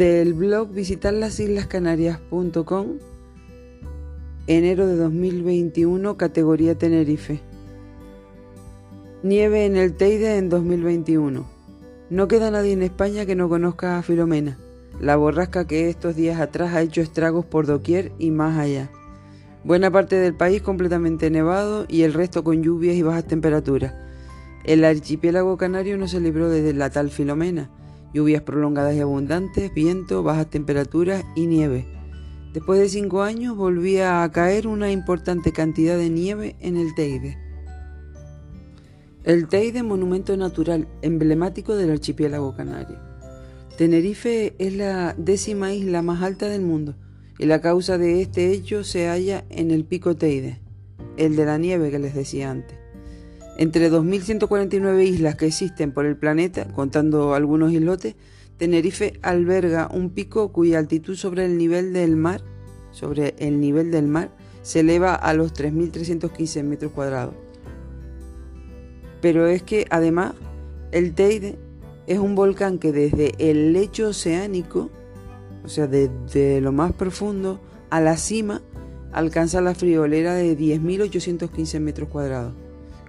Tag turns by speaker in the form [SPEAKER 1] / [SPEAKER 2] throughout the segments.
[SPEAKER 1] Del blog visitar enero de 2021, categoría Tenerife. Nieve en el Teide en 2021. No queda nadie en España que no conozca a Filomena, la borrasca que estos días atrás ha hecho estragos por doquier y más allá. Buena parte del país completamente nevado y el resto con lluvias y bajas temperaturas. El archipiélago canario no se libró desde la tal Filomena lluvias prolongadas y abundantes, viento, bajas temperaturas y nieve. Después de cinco años volvía a caer una importante cantidad de nieve en el Teide. El Teide, monumento natural emblemático del archipiélago canario. Tenerife es la décima isla más alta del mundo y la causa de este hecho se halla en el pico Teide, el de la nieve que les decía antes. Entre 2.149 islas que existen por el planeta, contando algunos islotes, Tenerife alberga un pico cuya altitud sobre el nivel del mar, sobre el nivel del mar, se eleva a los 3.315 metros cuadrados. Pero es que además el Teide es un volcán que desde el lecho oceánico, o sea, desde lo más profundo a la cima, alcanza la friolera de 10.815 metros cuadrados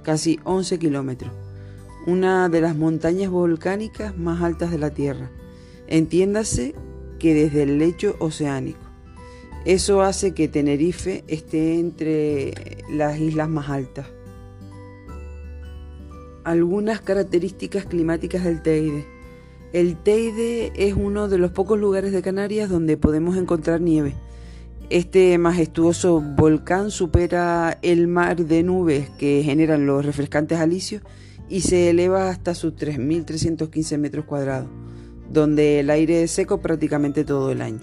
[SPEAKER 1] casi 11 kilómetros, una de las montañas volcánicas más altas de la Tierra. Entiéndase que desde el lecho oceánico. Eso hace que Tenerife esté entre las islas más altas. Algunas características climáticas del Teide. El Teide es uno de los pocos lugares de Canarias donde podemos encontrar nieve. Este majestuoso volcán supera el mar de nubes que generan los refrescantes alisios y se eleva hasta sus 3.315 metros cuadrados, donde el aire es seco prácticamente todo el año.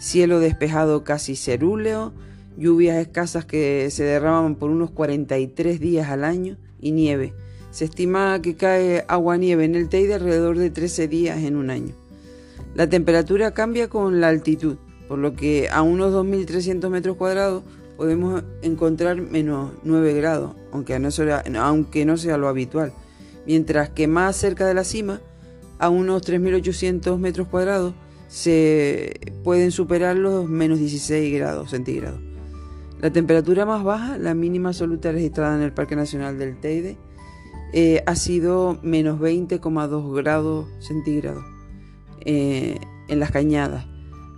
[SPEAKER 1] Cielo despejado casi cerúleo, lluvias escasas que se derraman por unos 43 días al año y nieve. Se estima que cae agua-nieve en el Teide alrededor de 13 días en un año. La temperatura cambia con la altitud por lo que a unos 2.300 metros cuadrados podemos encontrar menos 9 grados, aunque no, sea, lo habitual, mientras que más cerca de la cima, a unos 3.800 metros cuadrados, se pueden superar los menos 16 grados centígrados. La temperatura más baja, la mínima absoluta registrada en el Parque Nacional del Teide, eh, ha sido menos 20,2 grados centígrados eh, en las cañadas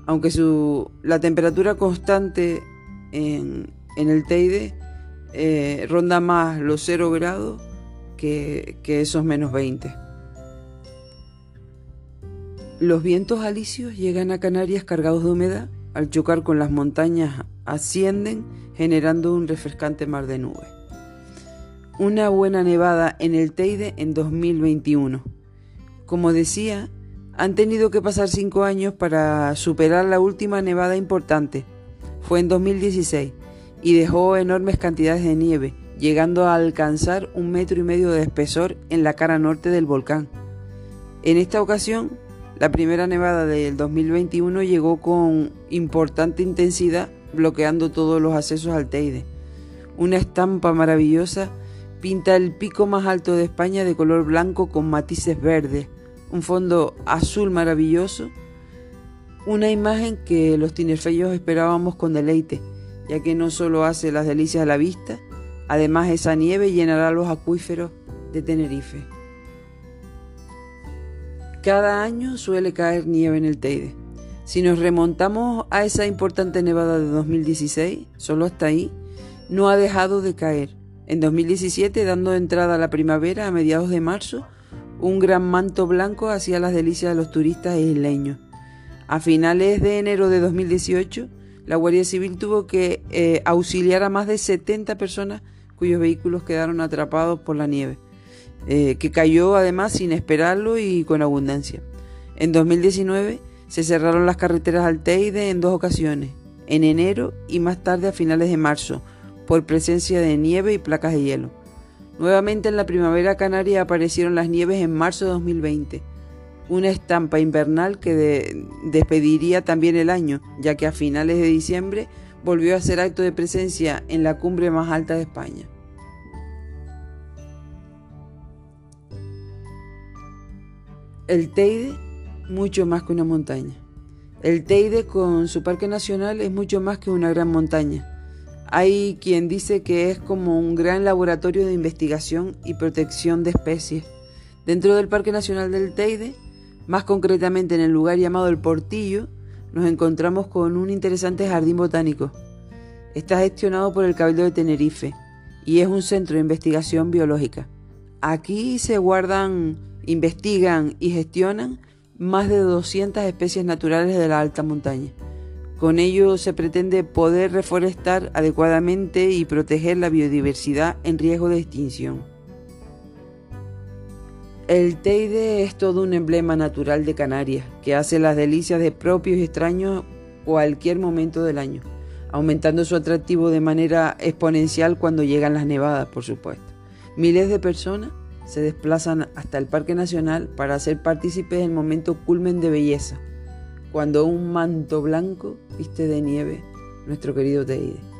[SPEAKER 1] aunque su, la temperatura constante en, el Teide eh, ronda más los 0 grados que, que esos menos 20. Los vientos alisios llegan a Canarias cargados de humedad, al chocar con las montañas ascienden generando un refrescante mar de nubes. Una buena nevada en el Teide en 2021. Como decía, han tenido que pasar cinco años para superar la última nevada importante. Fue en 2016 y dejó enormes cantidades de nieve, llegando a alcanzar un metro y medio de espesor en la cara norte del volcán. En esta ocasión, la primera nevada del 2021 llegó con importante intensidad, bloqueando todos los accesos al Teide. Una estampa maravillosa pinta el pico más alto de España de color blanco con matices verdes un fondo azul maravilloso, una imagen que los tinerfeyos esperábamos con deleite, ya que no solo hace las delicias a la vista, además esa nieve llenará los acuíferos de Tenerife. Cada año suele caer nieve en el Teide. Si nos remontamos a esa importante nevada de 2016, solo hasta ahí, no ha dejado de caer. En 2017, dando entrada a la primavera a mediados de marzo, un gran manto blanco hacía las delicias de los turistas isleños. A finales de enero de 2018, la Guardia Civil tuvo que eh, auxiliar a más de 70 personas cuyos vehículos quedaron atrapados por la nieve, eh, que cayó además sin esperarlo y con abundancia. En 2019 se cerraron las carreteras al Teide en dos ocasiones, en enero y más tarde a finales de marzo, por presencia de nieve y placas de hielo. Nuevamente en la primavera canaria aparecieron las nieves en marzo de 2020, una estampa invernal que despediría también el año, ya que a finales de diciembre volvió a hacer acto de presencia en la cumbre más alta de España. El Teide, mucho más que una montaña. El Teide con su parque nacional es mucho más que una gran montaña. Hay quien dice que es como un gran laboratorio de investigación y protección de especies. Dentro del Parque Nacional del Teide, más concretamente en el lugar llamado El Portillo, nos encontramos con un interesante jardín botánico. Está gestionado por el Cabildo de Tenerife y es un centro de investigación biológica. Aquí se guardan, investigan y gestionan más de 200 especies naturales de la alta montaña. Con ello se pretende poder reforestar adecuadamente y proteger la biodiversidad en riesgo de extinción. El Teide es todo un emblema natural de Canarias que hace las delicias de propios y extraños cualquier momento del año, aumentando su atractivo de manera exponencial cuando llegan las nevadas, por supuesto. Miles de personas se desplazan hasta el Parque Nacional para ser partícipes del momento culmen de belleza, cuando un manto blanco viste de nieve nuestro querido Teide.